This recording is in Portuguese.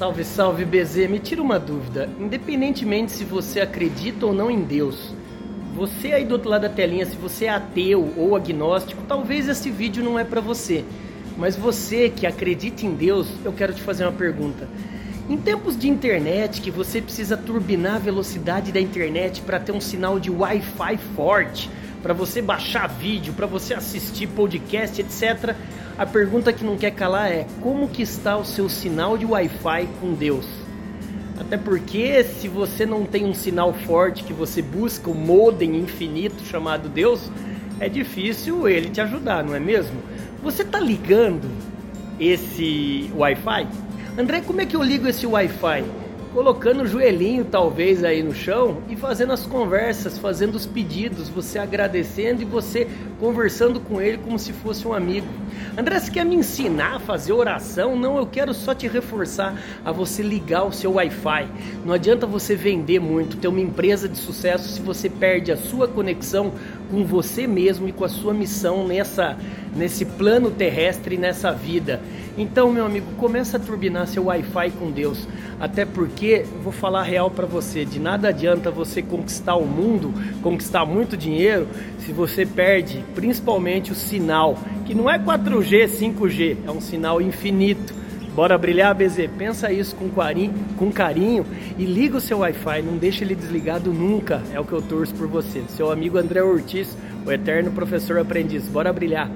Salve, salve BZ, me tira uma dúvida. Independentemente se você acredita ou não em Deus, você aí do outro lado da telinha, se você é ateu ou agnóstico, talvez esse vídeo não é para você. Mas você que acredita em Deus, eu quero te fazer uma pergunta. Em tempos de internet, que você precisa turbinar a velocidade da internet para ter um sinal de Wi-Fi forte, para você baixar vídeo, para você assistir podcast, etc. A pergunta que não quer calar é: como que está o seu sinal de Wi-Fi com Deus? Até porque se você não tem um sinal forte que você busca o um modem infinito chamado Deus, é difícil ele te ajudar, não é mesmo? Você está ligando esse Wi-Fi? André, como é que eu ligo esse Wi-Fi? Colocando o joelhinho talvez aí no chão e fazendo as conversas, fazendo os pedidos, você agradecendo e você conversando com ele como se fosse um amigo. André, você quer me ensinar a fazer oração? Não, eu quero só te reforçar a você ligar o seu Wi-Fi. Não adianta você vender muito, ter uma empresa de sucesso se você perde a sua conexão com você mesmo e com a sua missão nessa nesse plano terrestre, nessa vida. Então, meu amigo, começa a turbinar seu Wi-Fi com Deus. Até porque, vou falar real para você, de nada adianta você conquistar o mundo, conquistar muito dinheiro, se você perde principalmente o sinal, que não é 4G, 5G, é um sinal infinito. Bora brilhar, BZ? Pensa isso com carinho, com carinho e liga o seu Wi-Fi, não deixa ele desligado nunca. É o que eu torço por você. Seu amigo André Ortiz, o eterno professor aprendiz. Bora brilhar.